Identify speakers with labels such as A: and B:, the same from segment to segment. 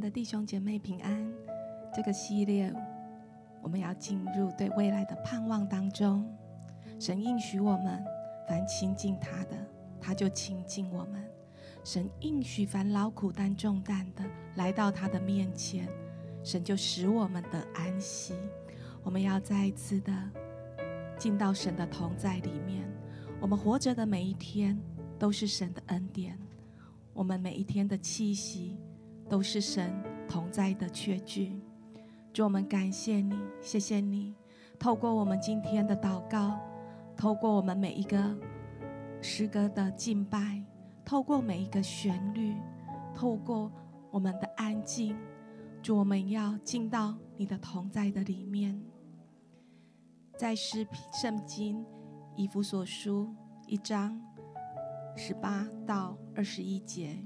A: 爱的弟兄姐妹平安。这个系列我们要进入对未来的盼望当中。神应许我们，凡亲近他的，他就亲近我们。神应许凡劳苦担重担的来到他的面前，神就使我们得安息。我们要再一次的进到神的同在里面。我们活着的每一天都是神的恩典，我们每一天的气息都是神同在的确据。主，我们感谢你，谢谢你，透过我们今天的祷告，透过我们每一个诗歌的敬拜，透过每一个旋律，透过我们的安静，主，我们要进到你的同在的里面。在诗圣经。以弗所书一章十八到二十一节，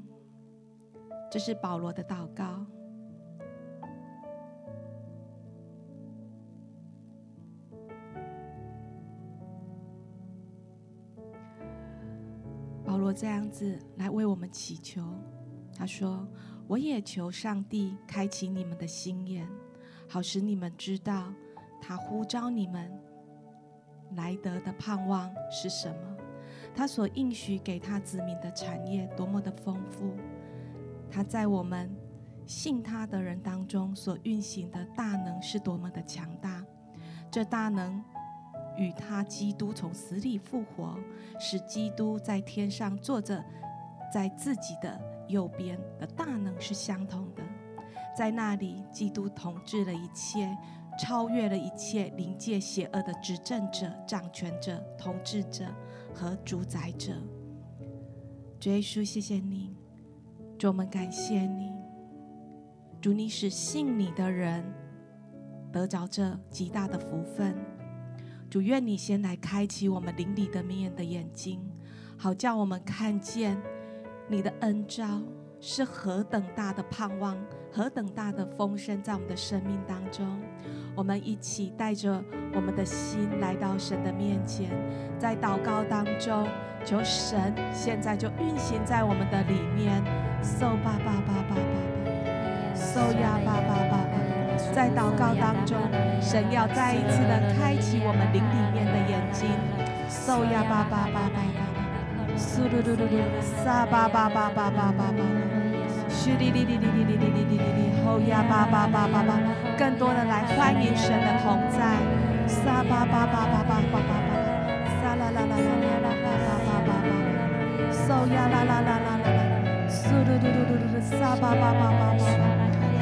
A: 这是保罗的祷告。保罗这样子来为我们祈求，他说：“我也求上帝开启你们的心眼，好使你们知道他呼召你们。”来得的盼望是什么？他所应许给他子民的产业多么的丰富！他在我们信他的人当中所运行的大能是多么的强大！这大能与他基督从死里复活，使基督在天上坐着，在自己的右边的大能是相同的。在那里，基督统治了一切。超越了一切灵界邪恶的执政者、掌权者、统治者和主宰者。主耶稣，谢谢你，主我们感谢你，主你使信你的人得着这极大的福分。主愿你先来开启我们灵里的面的眼睛，好叫我们看见你的恩召是何等大的盼望，何等大的丰盛在我们的生命当中。我们一起带着我们的心来到神的面前，在祷告当中，求神现在就运行在我们的里面。嗖吧吧吧吧吧吧，嗖呀吧吧吧吧，在祷告当中，神要再一次的开启我们灵里面的眼睛。嗖呀吧吧吧吧吧，嗖噜噜噜噜，撒吧吧吧吧吧吧吧。哩哩哩哩哩哩哩哩哩哩哩，吼呀吧吧吧吧吧，更多的来欢迎神的同在，撒吧吧吧吧吧吧吧吧，撒啦啦啦啦啦啦吧吧吧吧吧，嗖呀啦啦啦啦，嘟嘟嘟嘟嘟嘟嘟撒吧吧吧吧吧，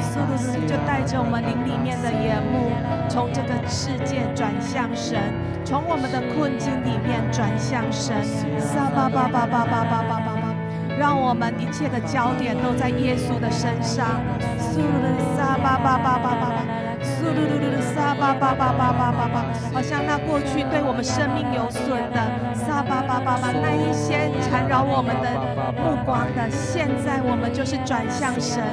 A: 嗖噜噜就带着我们灵里面的眼目，从这个世界转向神，从我们的困境里面转向神，撒吧吧吧吧吧吧吧吧。让我们一切的焦点都在耶稣的身上。苏噜噜沙巴巴巴巴巴巴，苏噜噜噜沙巴巴巴巴巴巴巴，好像那过去对我们生命有损的沙巴巴巴巴，那一些缠绕我们的目光的，现在我们就是转向神，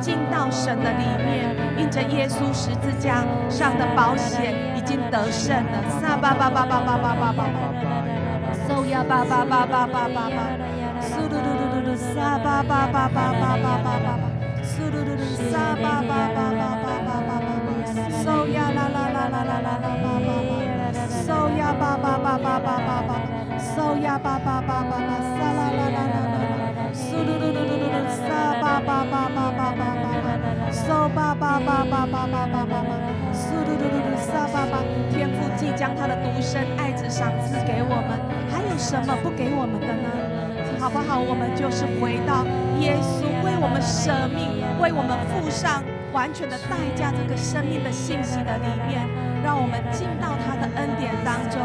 A: 进到神的里面，印着耶稣十字架上的保险已经得胜了。沙巴巴巴巴巴巴巴巴巴，苏呀巴巴巴巴巴巴巴。苏噜噜噜噜噜，沙巴巴巴巴巴巴巴巴，苏噜噜噜，沙巴巴巴巴巴巴巴巴，苏呀啦啦啦啦啦啦啦巴巴巴，苏呀巴巴巴巴巴巴巴，苏呀巴巴巴巴巴，沙啦啦啦啦啦啦，苏噜噜噜噜噜，沙巴巴巴巴巴巴巴巴，苏巴巴巴巴巴巴巴巴，苏噜噜噜噜，沙巴巴，天父既将他的独生爱子赏赐给我们，还有什么不给我们的呢？好不好？我们就是回到耶稣为我们舍命，为我们付上完全的代价，这个生命的信息的里面，让我们进到他的恩典当中。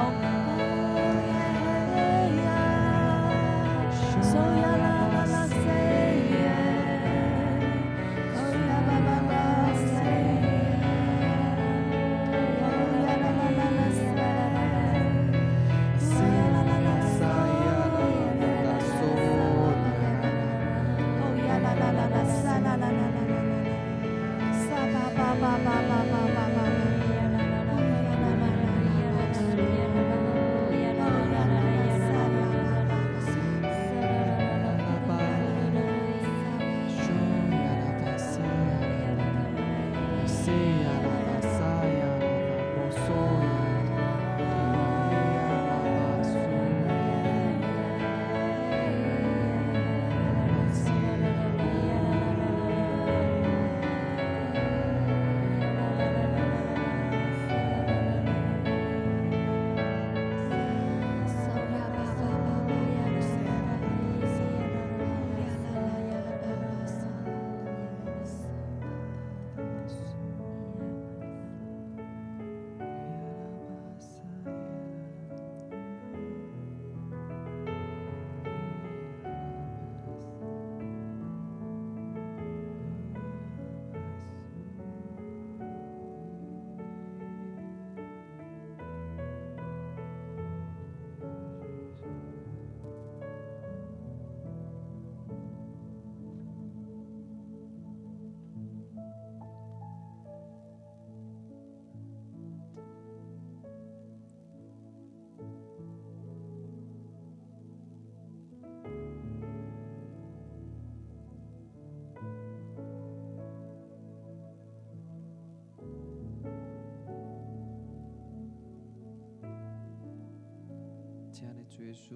B: 耶稣，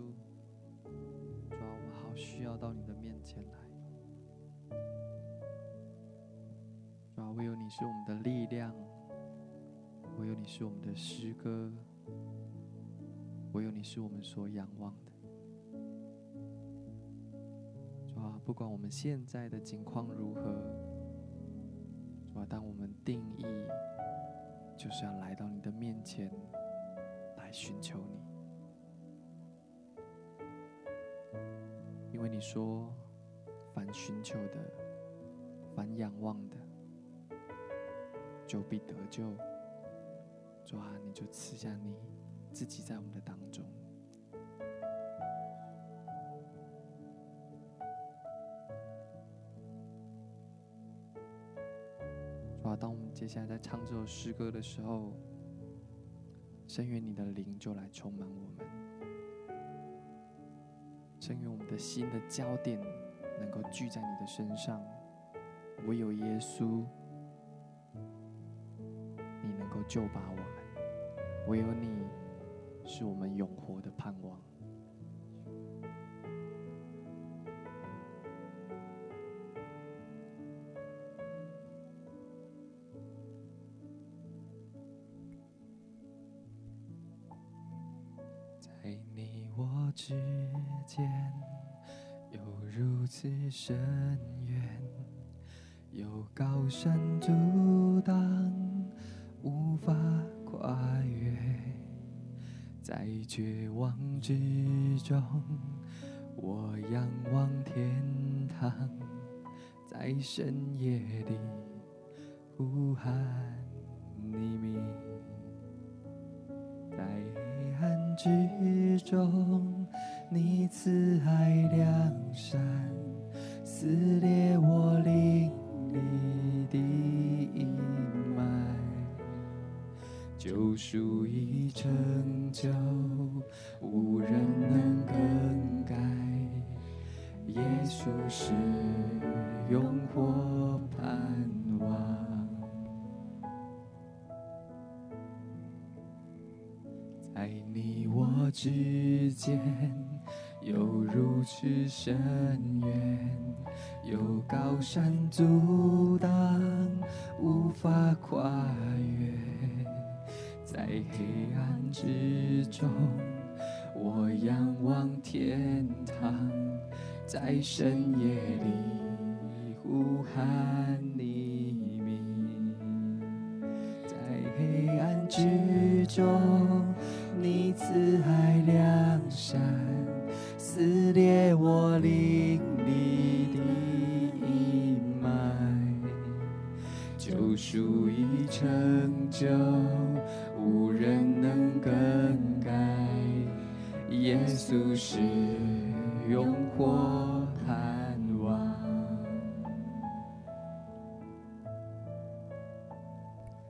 B: 主啊，我们好需要到你的面前来。主啊，唯有你是我们的力量，唯有你是我们的诗歌，唯有你是我们所仰望的。主啊，不管我们现在的境况如何，主啊，当我们定义就是要来到你的面前来寻求你，你说，凡寻求的，凡仰望的。就必得救。主啊，你就赐下你自己在我们的当中。主啊，当我们接下来在唱这首诗歌的时候，圣愿你的灵就来充满，我们的心的焦点能够聚在你的身上，唯有耶稣。你能够救拔我们，唯有你是我们永活的盼望。在你我之间，如此深远，有高山阻挡。无法跨越，在绝望之中，我仰望天堂，在深夜里呼喊你名，在黑暗之中，你慈爱良善，撕裂我灵里的阴霾。救赎已成就，无人能更改。耶稣是永活盼望，在你我之间，有如此深渊，有高山阻挡，无法跨越。在黑暗之中，我仰望天堂，在深夜里呼喊你名。在黑暗之中，你慈爱良善，撕裂我灵里的阴霾，救赎已成就。无人能更改，耶稣是永活盼望。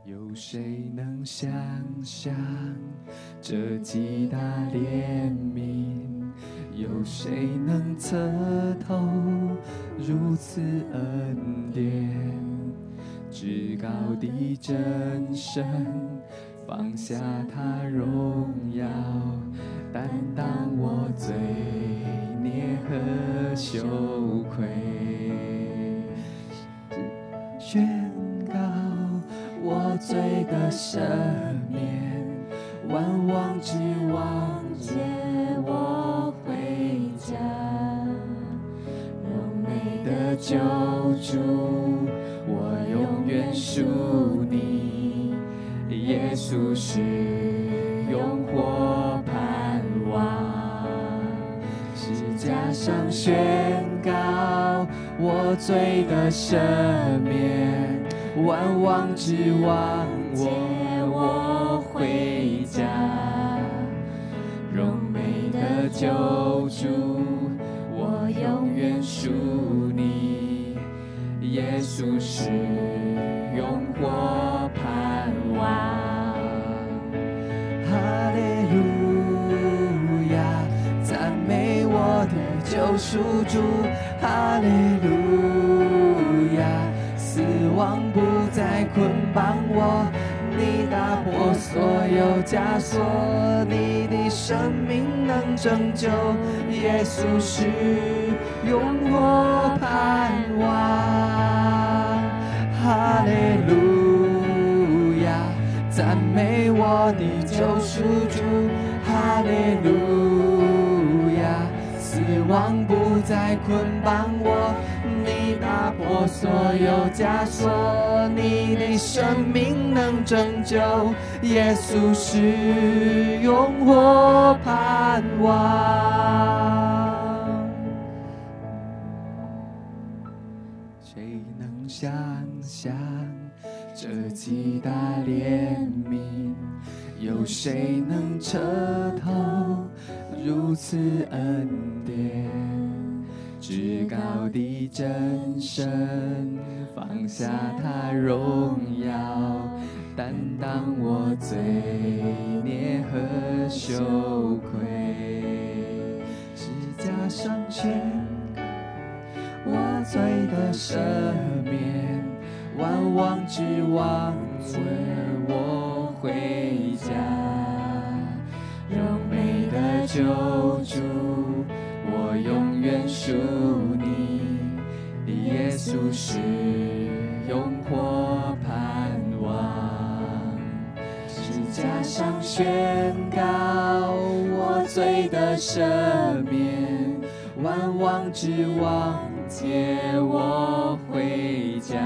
B: 有谁能想象这极大怜悯？有谁能测透如此恩典？至高的真神。放下他荣耀，担当我罪孽和羞愧，宣告我罪的赦免，万王之王接我美的救主，我永远属你。耶稣是永活盼望，十架上宣告我罪的赦免，万王之王接我回家，荣美的救主，稣是永活盼望。哈利路亚，赞美我的救赎主，哈利路亚！死亡不再捆绑我，你打破所有枷锁，你的生命能拯救。耶稣是永活盼望，利路亚，赞美我的救赎主，哈利路亚，死亡不再捆绑我。打破所有枷锁，你的生命能拯救。耶稣是永活盼望。大怜悯？有谁能彻透如此恩典？至高的真神放下他荣耀，担当我罪孽和羞愧，十架上全我罪的赦免，万王之王为我回家，柔美的救主。我永远属你，你耶稣是永活盼望。十架上宣告我罪的赦免，万王之王接我回家，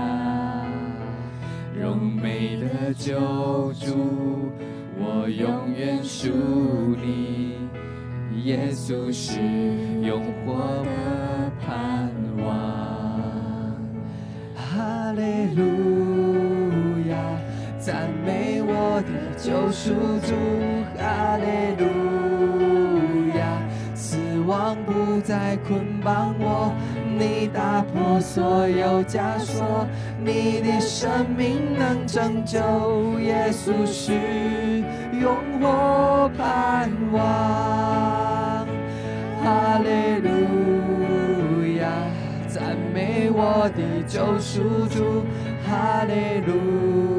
B: 美的救主，我永远属你。耶稣是永活的盼望，哈利路亚，赞美我的救赎主，哈利路亚，死亡不再捆绑，你打破所有枷锁，你的生命能拯救，耶稣是永活盼望。哈利路亚，赞美我的救赎主。哈利路亚，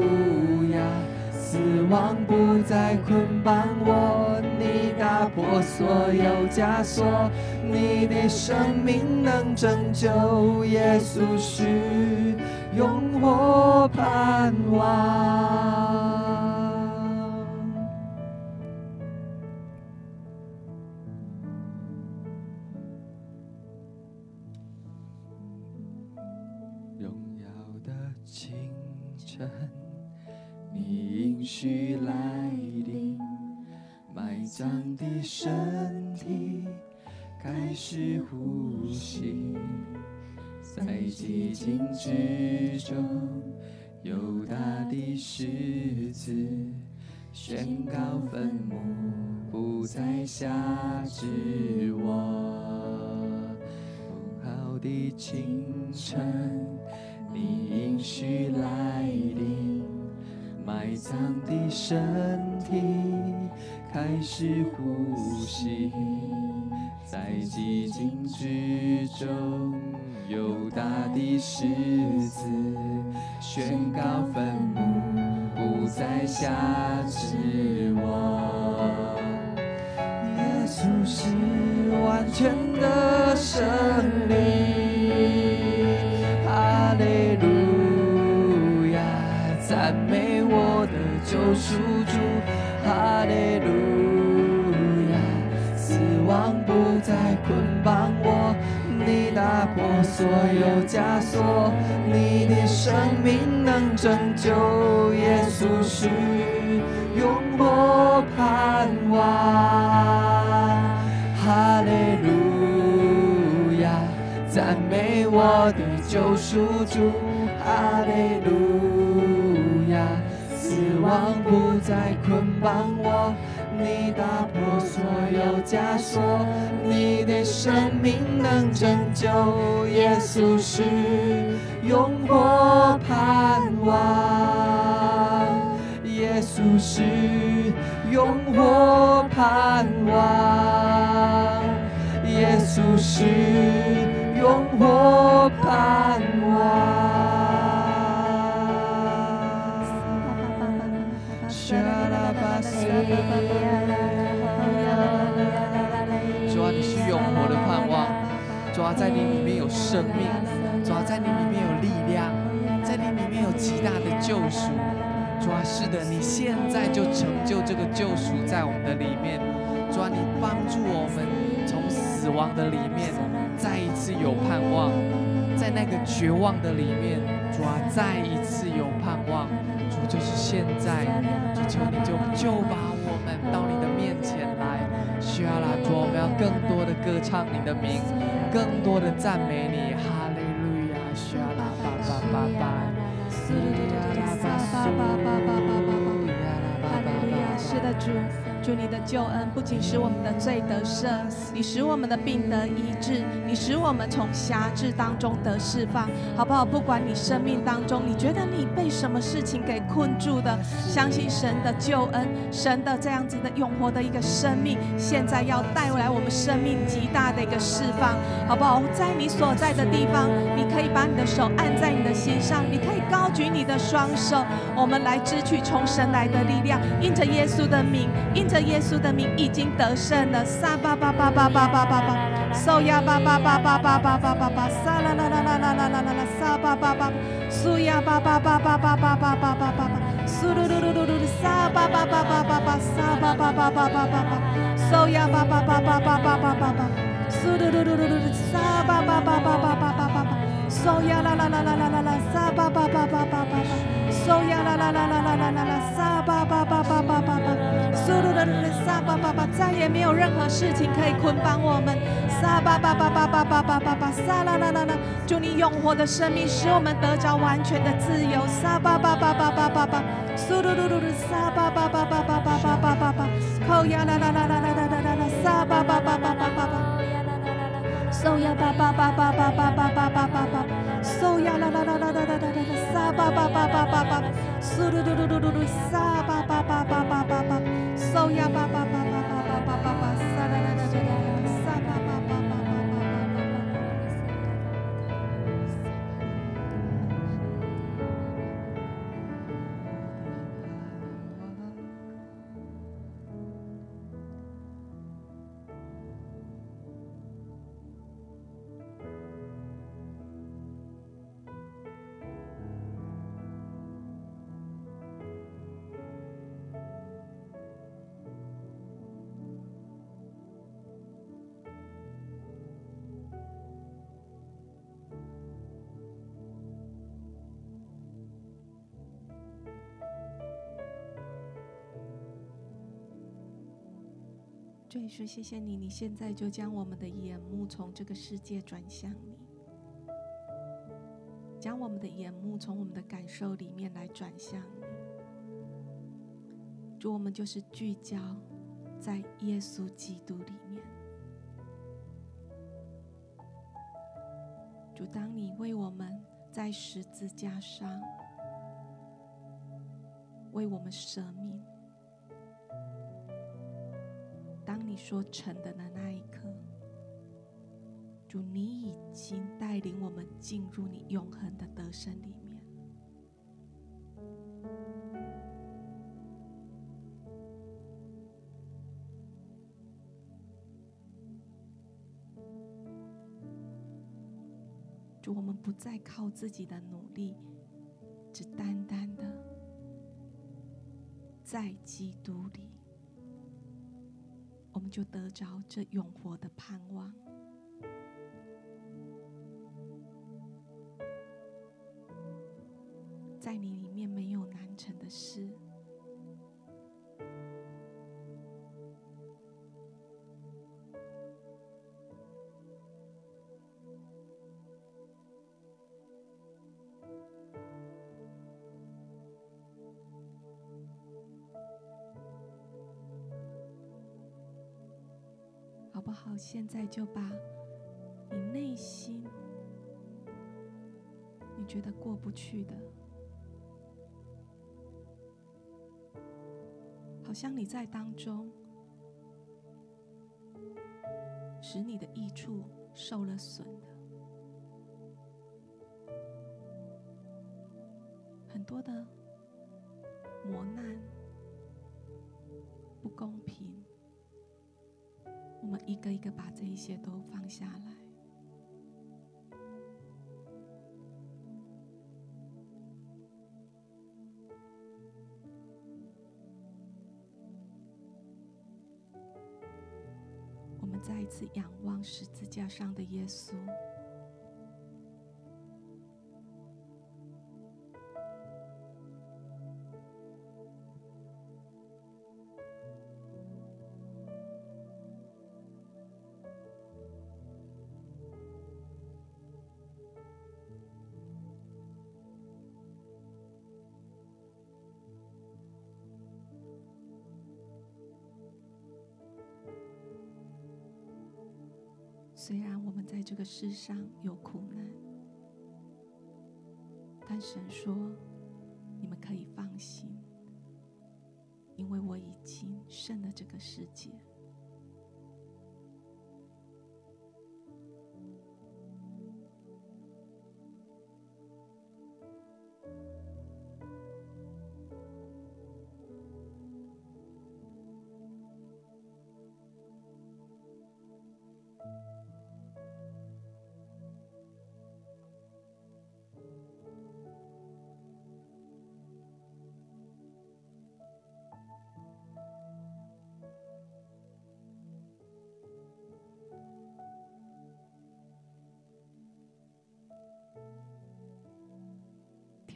B: 望不再捆绑我，你打破所有枷锁，你的生命能拯救。耶稣是永活盼望。去来临，埋葬的身体开始呼吸，在寂静之中，犹大的狮子宣告坟墓不再辖制我。美好的清晨，你应许来临。埋葬的身体开始呼吸，在寂静之中，犹大的狮子宣告坟墓不再辖制我。耶稣是完全的胜利，救赎主，哈利路亚，死亡不再捆绑我，你打破所有枷锁，你的生命能拯救，耶稣是永活盼望，哈利路亚，赞美我的救赎主，哈利路亚。死亡不再捆绑我，你打破所有枷锁，你的生命能拯救。耶稣是永活盼望，耶稣是永活盼望，耶稣是在你里面有生命，主啊，在你里面有力量，在你里面有极大的救赎。主啊，是的，你现在就成就这个救赎在我们的里面。主啊，你帮助我们从死亡的里面再一次有盼望，在那个绝望的里面，主啊，再一次有盼望。主就是现在，主求你就救吧更多的歌唱你的名，更多的赞美你。哈利路亚，沙拉巴，巴巴巴巴，巴巴巴，巴巴巴巴。
A: 是的，主，主你的救恩不仅使我们的罪得赦，你使我们的病得医治，你使我们从辖制当中得释放，好不好？不管你生命当中你觉得你被什么事情给困住的，相信神的救恩，神的这样子的永活的一个生命，现在要带来我们生命极大的一个释放，好不好？在你所在的地方，你可以把你的手按在你的心上，你可以高举你的双手，我们来支取从神来的力量，因着耶稣。的名，因着耶稣的名已经得胜了。撒巴巴巴巴巴巴巴巴，苏亚巴巴巴巴巴巴巴巴巴，撒啦啦啦啦啦啦啦啦啦，撒巴巴巴，苏亚巴巴巴巴巴巴巴巴巴巴，苏噜噜噜噜噜，撒巴巴巴巴巴巴，撒巴巴巴巴巴巴巴，苏亚巴巴巴巴巴巴巴巴巴，苏噜噜噜噜噜，撒巴巴巴巴巴巴巴巴巴，苏亚啦啦啦啦啦啦啦，撒巴巴巴巴巴巴巴。苏呀啦啦啦啦啦啦啦啦，撒巴巴巴巴巴巴巴，苏噜噜噜撒巴巴巴，再也没有任何事情可以捆绑我们。撒巴巴巴巴巴巴巴巴巴，撒啦啦啦啦，祝你永活的生命使我们得着完全的自由。撒巴巴巴巴巴巴巴，苏噜噜噜噜撒巴巴巴巴巴巴巴巴巴巴，扣呀啦啦啦啦啦啦啦啦，撒巴巴巴巴巴巴巴，苏呀巴巴巴巴巴巴巴巴巴巴，苏呀啦啦啦啦啦啦啦。沙巴巴巴巴巴巴，苏噜噜噜噜噜噜，沙巴巴巴巴巴巴巴，苏呀巴巴巴巴巴巴巴巴，沙啦啦啦啦啦，耶稣，谢谢你，你现在就将我们的眼目从这个世界转向你，将我们的眼目从我们的感受里面来转向你。主，我们就是聚焦在耶稣基督里面。主，当你为我们在十字架上为我们舍命。你说成的那一刻，主，你已经带领我们进入你永恒的得胜里面。主，我们不再靠自己的努力，只单单的在基督里。我们就得着这永活的盼望，在你里面没有难成的事。现在就把你内心你觉得过不去的，好像你在当中使你的益处受了损的，很多的磨难、不公平。我们一个一个把这一些都放下来。我们再一次仰望十字架上的耶稣。世上有苦难，但神说：“你们可以放心，因为我已经胜了这个世界。”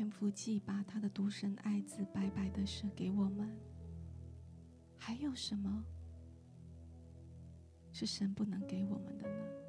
A: 天父既把他的独生爱子白白的舍给我们，还有什么是神不能给我们的呢？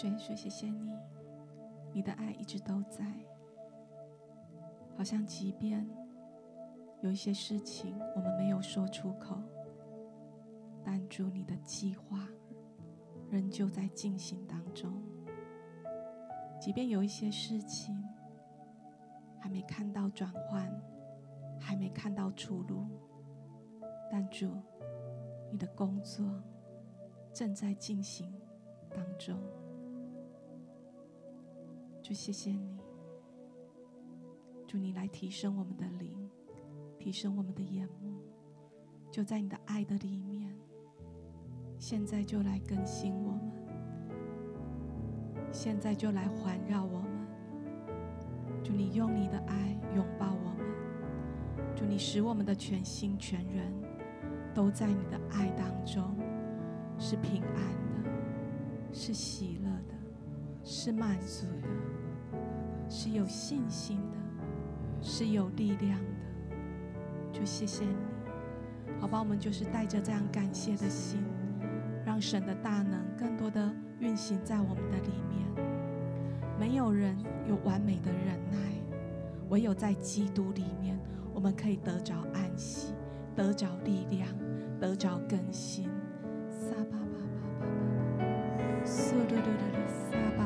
A: 主耶稣，谢谢你，你的爱一直都在。好像即便有一些事情我们没有说出口，但主你的计划仍旧在进行当中。即便有一些事情还没看到转换，还没看到出路，但主你的工作正在进行当中。就谢谢你，祝你来提升我们的灵，提升我们的眼目，就在你的爱的里面。现在就来更新我们，现在就来环绕我们。祝你用你的爱拥抱我们，祝你使我们的全心全人都在你的爱当中，是平安的，是喜乐的，是满足的。是有信心的，是有力量的，就谢谢你，好吧？我们就是带着这样感谢的心，让神的大能更多的运行在我们的里面。没有人有完美的忍耐，唯有在基督里面，我们可以得着安息，得着力量，得着更新。撒巴巴巴巴巴，苏噜噜噜噜，撒巴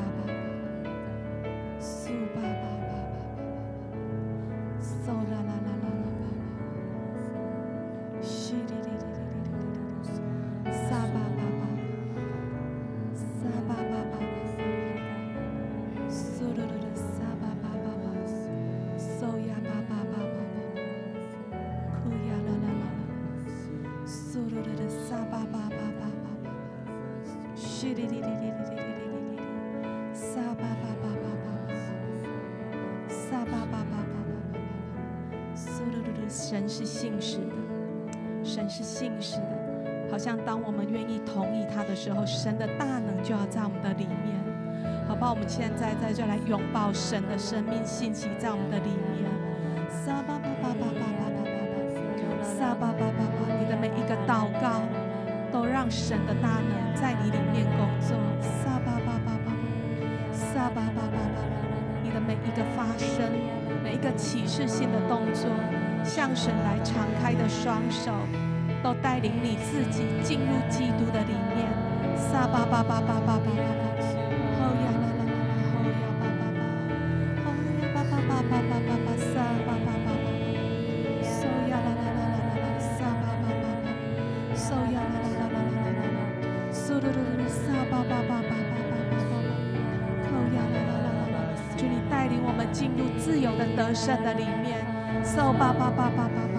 A: 神的生命信息在我们的里面。撒巴巴巴巴巴巴巴巴，撒巴巴巴巴，你的每一个祷告都让神的大能在你里面工作。撒巴巴巴巴，撒巴巴巴巴，你的每一个发声，每一个启示性的动作。向神来敞开的双手，都带领你自己进入基督的里面。撒巴巴巴巴巴巴巴嘟噜噜噜，萨巴巴巴巴巴巴巴巴，哦呀啦啦啦啦啦，就你带领我们进入自由的得胜的里面，so 巴巴巴巴巴。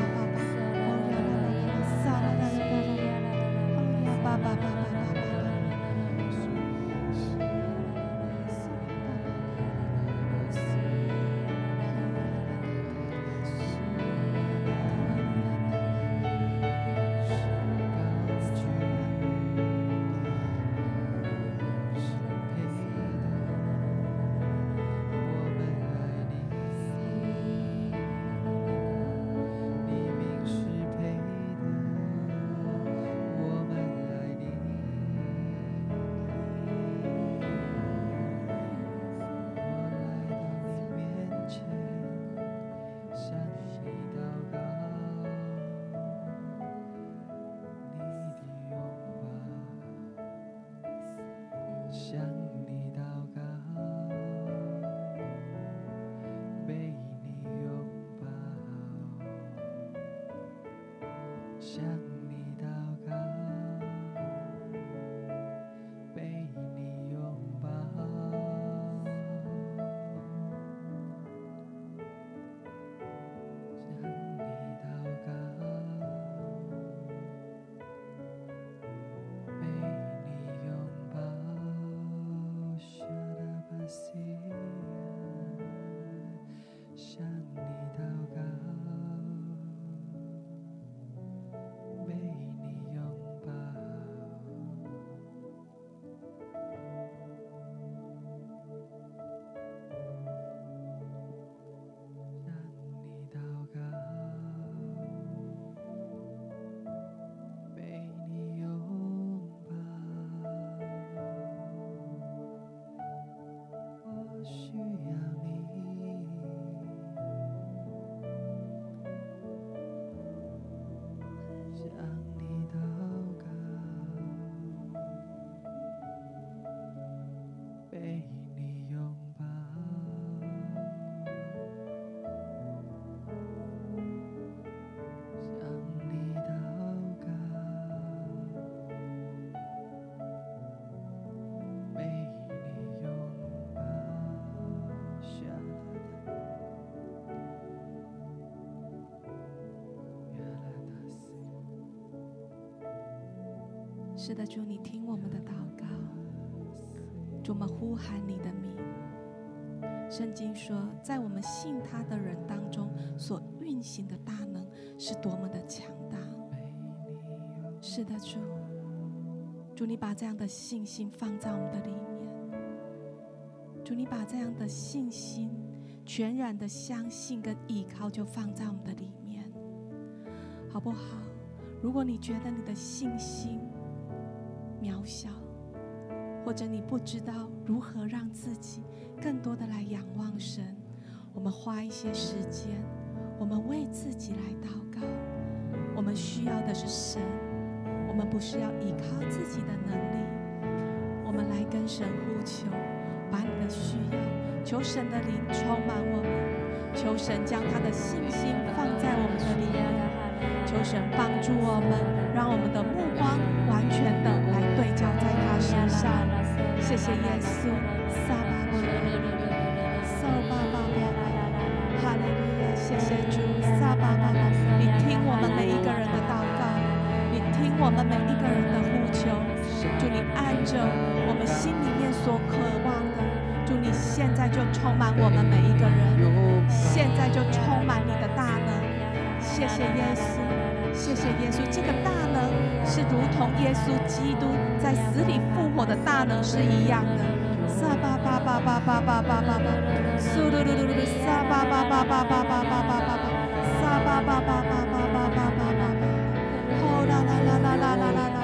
A: 是的，主，你听我们的祷告，主，我们呼喊你的名。圣经说，在我们信他的人当中，所运行的大能是多么的强大。是的，主，主，你把这样的信心放在我们的里面。主，你把这样的信心全然的相信跟依靠，就放在我们的里面，好不好？如果你觉得你的信心小，或者你不知道如何让自己更多的来仰望神，我们花一些时间，我们为自己来祷告。我们需要的是神，我们不是要依靠自己的能力。我们来跟神呼求，把你的需要，求神的灵充满我们，求神将他的信心放在我们的里面，求神帮助我们，让我们的目光完全的来对焦在他身上。谢谢耶稣，撒拉，谢耶稣。谢谢耶稣，这个大能是如同耶稣基督在死里复活的大能是一样的。撒巴巴巴巴巴巴巴巴巴，苏噜噜噜噜，撒巴巴巴巴巴巴巴巴巴，撒巴巴巴巴巴巴巴巴巴，呼啦啦啦啦啦啦啦啦，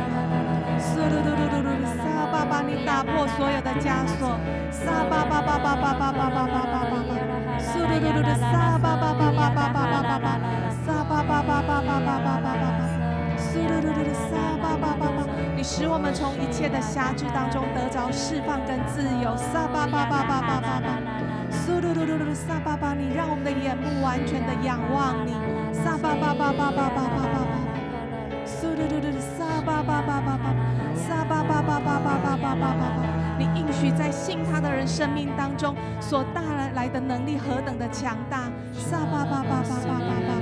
A: 苏噜噜噜噜噜，撒巴巴你打破所有的枷锁，撒巴巴巴巴巴巴巴巴巴巴巴，苏噜噜噜噜，撒巴巴巴巴巴巴巴。撒巴巴巴巴巴巴，苏噜噜噜噜，撒巴巴巴巴，你使我们从一切的辖制当中得着释放跟自由。撒巴巴巴巴巴巴巴，苏噜噜噜噜，撒巴巴，你让我们的眼目完全的仰望你。撒巴巴巴巴巴巴巴巴，苏噜噜噜，撒巴巴巴巴巴，撒巴巴巴巴巴巴巴巴巴。你应许在信他的人生命当中所带来的能力何等的强大！撒巴巴巴巴巴巴巴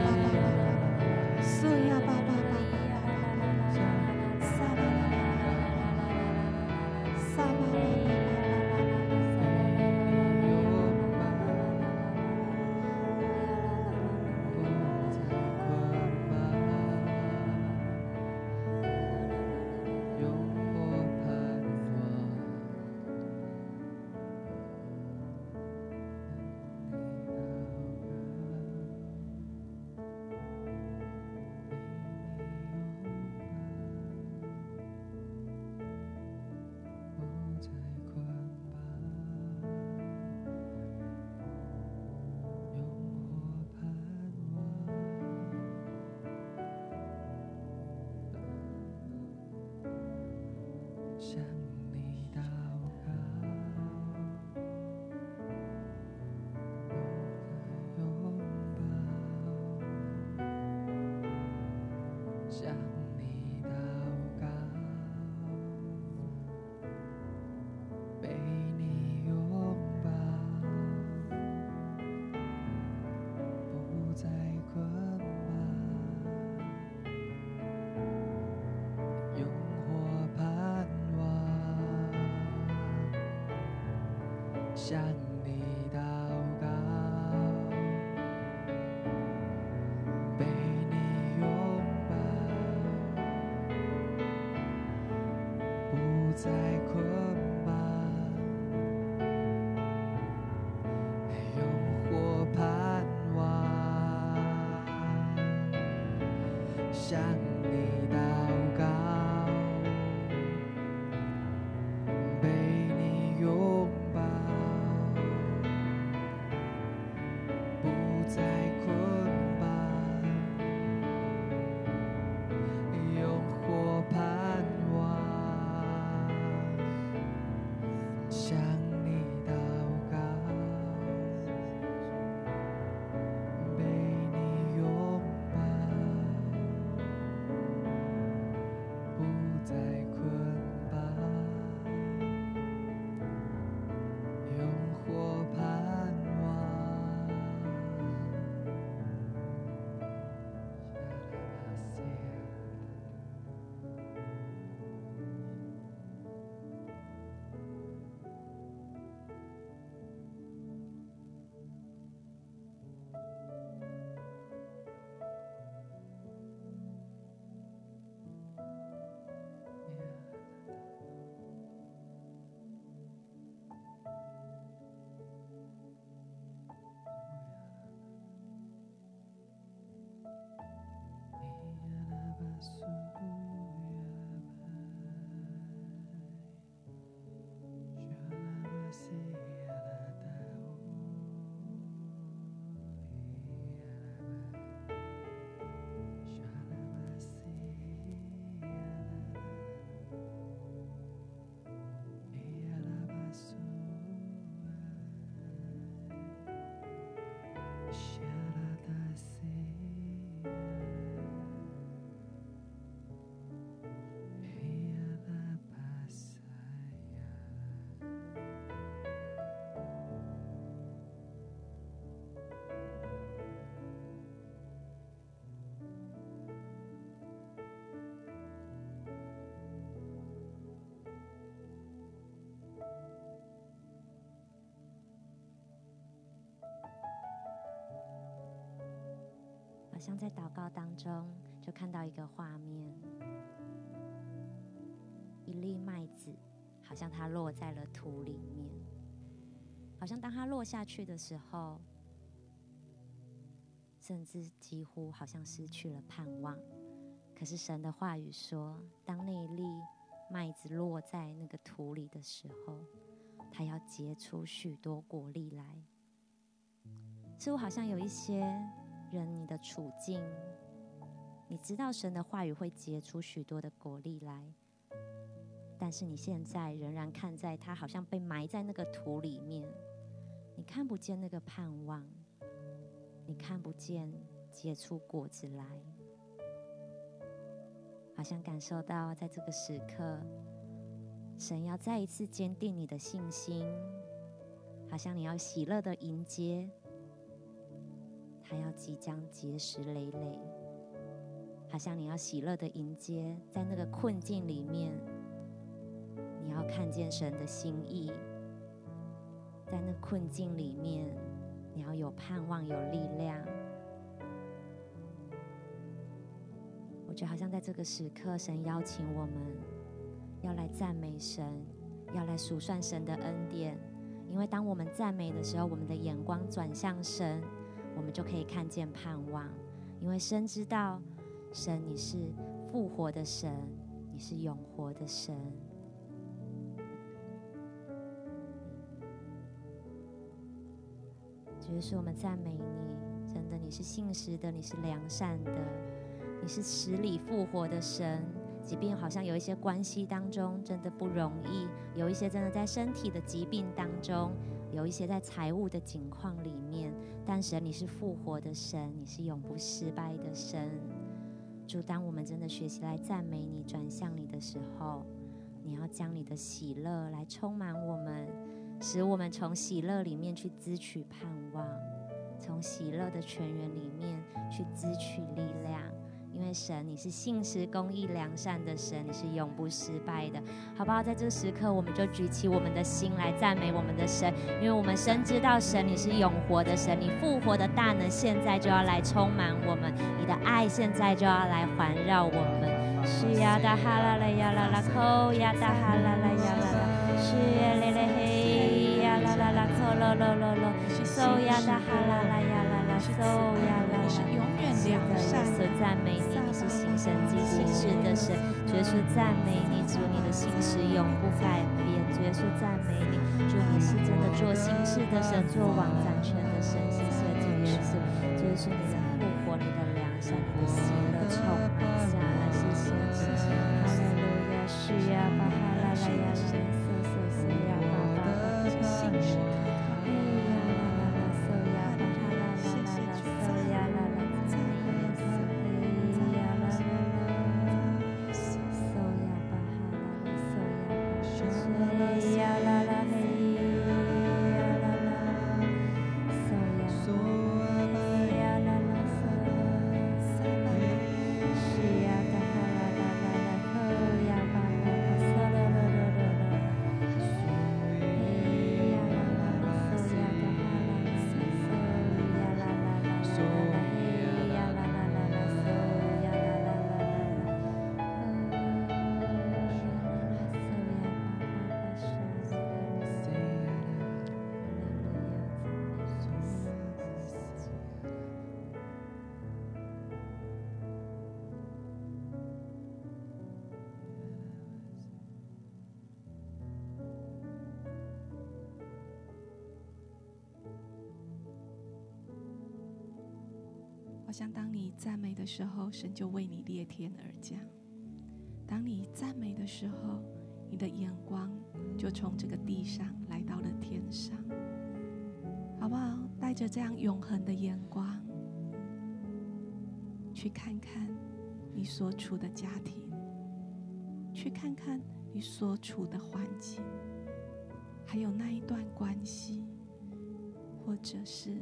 A: 好
C: 像在祷告当中，就看到一个画面：一粒麦子，好像它落在了土里面，好像当它落下去的时候，甚至几乎好像失去了盼望。可是神的话语说，当那一粒麦子落在那个土里的时候，它要结出许多果粒来。似乎好像有一些人，你的处境，你知道神的话语会结出许多的果粒来，但是你现在仍然看在他好像被埋在那个土里面，你看不见那个盼望，你看不见结出果子来。好像感受到，在这个时刻，神要再一次坚定你的信心，好像你要喜乐的迎接，还要即将结实累累，好像你要喜乐的迎接，在那个困境里面，你要看见神的心意，在那困境里面，你要有盼望，有力量。我觉得好像在这个时刻，神邀请我们要来赞美神，要来数算神的恩典。因为当我们赞美的时候，我们的眼光转向神，我们就可以看见盼望。因为神知道，神你是复活的神，你是永活的神。主耶稣，我们赞美你，真的你是信实的，你是良善的。你是死里复活的神，即便好像有一些关系当中真的不容易，有一些真的在身体的疾病当中，有一些在财务的境况里面，但神你是复活的神，你是永不失败的神。主，当我们真的学习来赞美你、转向你的时候，你要将你的喜乐来充满我们，使我们从喜乐里面去支取盼望，从喜乐的泉源里面去支取力量。因为神，你是信实、公义、良善的神，你是永不失败的，好不好？在这个时刻，我们就举起我们的心来赞美我们的神，因为我们深知道神，你是永活的神，你复活的大能现在就要来充满我们，你的爱现在就要来环绕我们。是呀哒哈啦啦呀啦啦，扣呀哒哈啦啦呀啦啦，是呀嘞嘞嘿呀啦啦啦，扣咯咯咯咯，收呀哒哈啦啦呀啦啦，收呀啦啦。是的，耶稣赞美你，你是行神迹、奇事的神。主耶稣赞美你，主你的心事永不改变。主耶稣赞美你，主你是真的做心事的神，做王掌权的神。谢谢主耶稣，主耶稣你的复活，你的良善，你的喜
A: 好像当你赞美的时候，神就为你裂天而降；当你赞美的时候，你的眼光就从这个地上来到了天上，好不好？带着这样永恒的眼光，去看看你所处的家庭，去看看你所处的环境，还有那一段关系，或者是。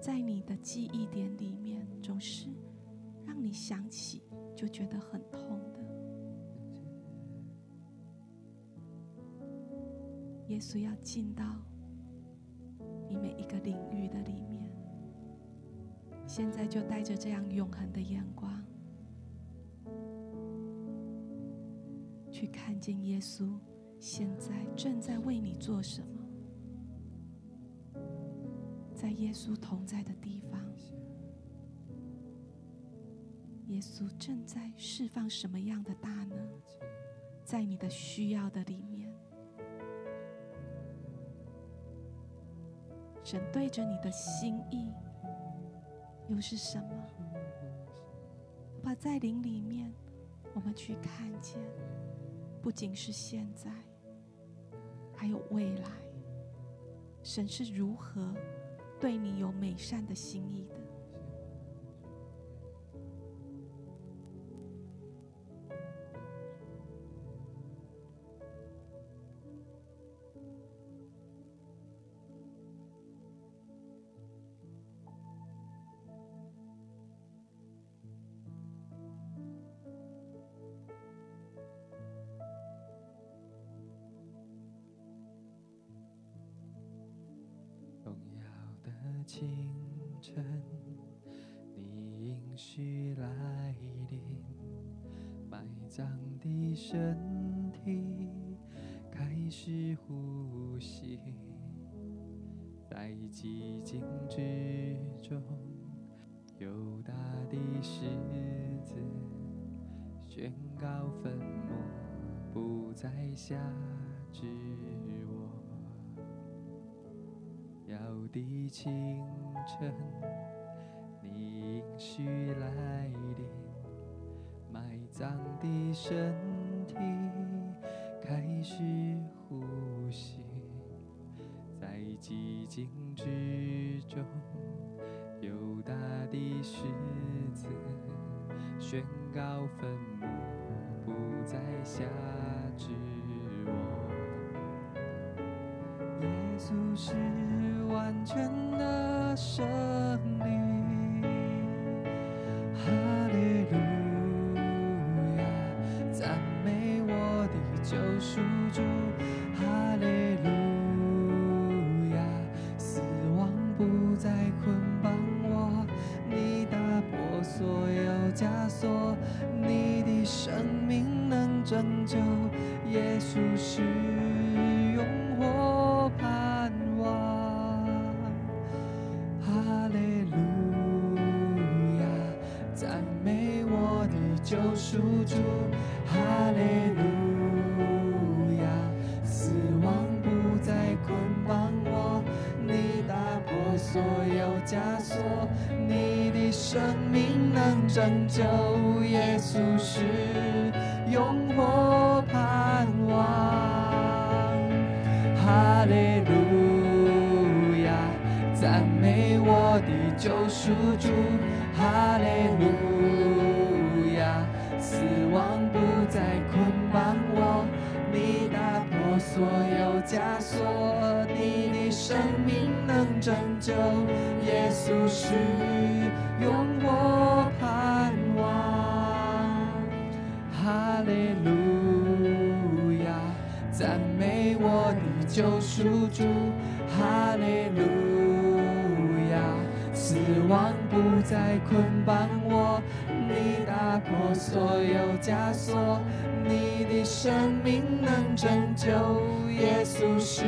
A: 在你的记忆点里面，总是让你想起就觉得很痛的。耶稣要进到你每一个领域的里面，现在就带着这样永恒的眼光，去看见耶稣现在正在为你做什么。在耶稣同在的地方，耶稣正在释放什么样的大能，在你的需要的里面，神对着你的心意又是什么？把在灵里面，我们去看见，不仅是现在，还有未来，神是如何。对你有美善的心意的。
B: 清晨，你应许来临，埋葬的身体开始呼吸，在寂静之中，犹大的狮子宣告坟墓不再辖制。的清晨，你应许来临，埋葬的身体开始呼吸，在寂静之中，有大的狮子宣告坟墓不再辖制我，耶稣是。完全的生主主，哈利路亚，死亡不再捆绑我，你打破所有枷锁，你的生命能拯救，耶稣是主主，哈利路亚，死亡不再捆绑我。你打破所有枷锁，你的生命能拯救，耶稣是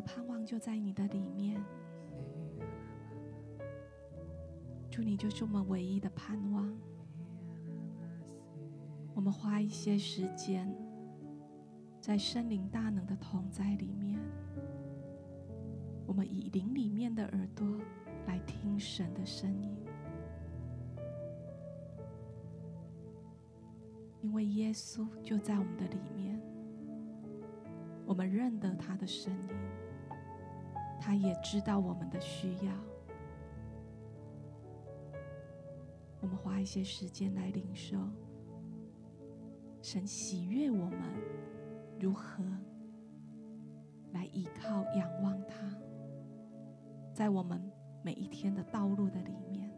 B: 盼望
A: 就在你的里面，主，你就是我们唯一的盼望。我们花一些时间，在圣灵大能的同在里面，我们以灵里面的耳朵来听神的声音，因因为耶稣就在我们的里面，我们认得他的声音，他也知道我们的需要。我们花一些时间来领受神喜悦我们如何来依靠、仰望他，在我们每一天的道路的里面。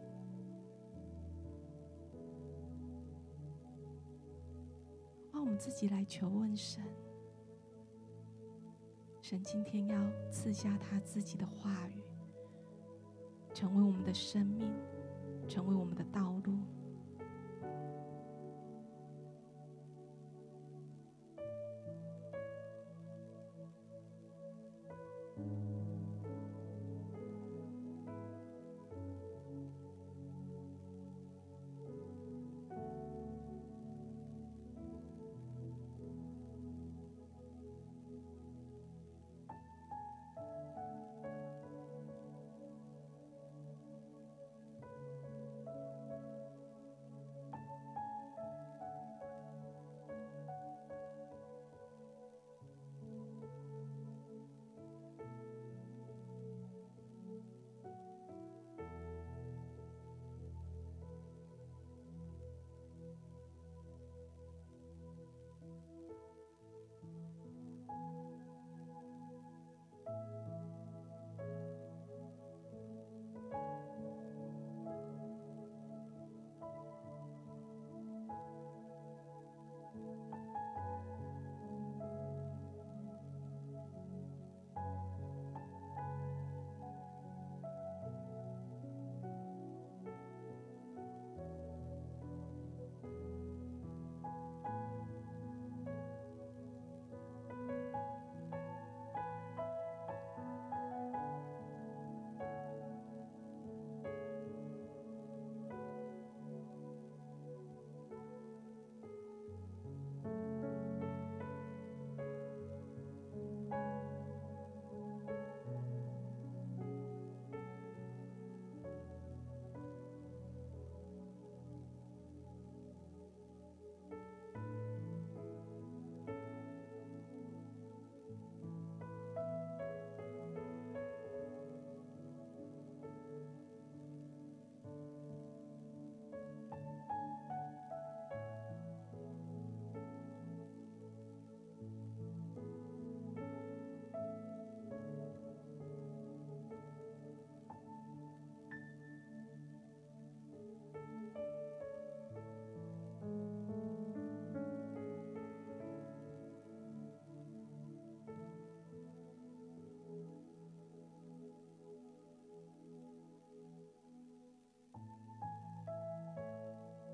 A: 让我们自己来求问神，神今天要赐下他自己的话语，成为我们的生命。成为我们的道路。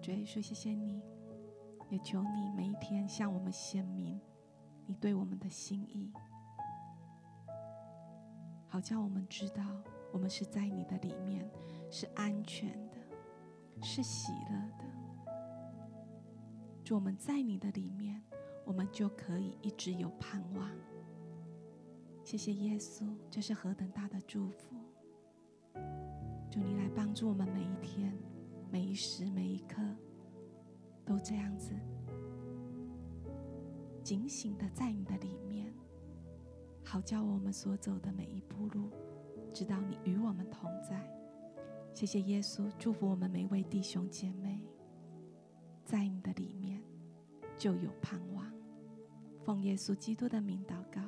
A: 主耶稣，谢谢你，也求你每一天向我们显明你对我们的心意，好叫我们知道我们是在你的里面，是安全的，是喜乐的。主，我们在你的里面，我们就可以一直有盼望。谢谢耶稣，这是何等大的祝福！祝你来帮助我们每一天。每一时每一刻，都这样子警醒的在你的里面，好叫我们所走的每一步路，知道你与我们同在。谢谢耶稣，祝福我们每位弟兄姐妹，在你的里面就有盼望。奉耶稣基督的名祷告，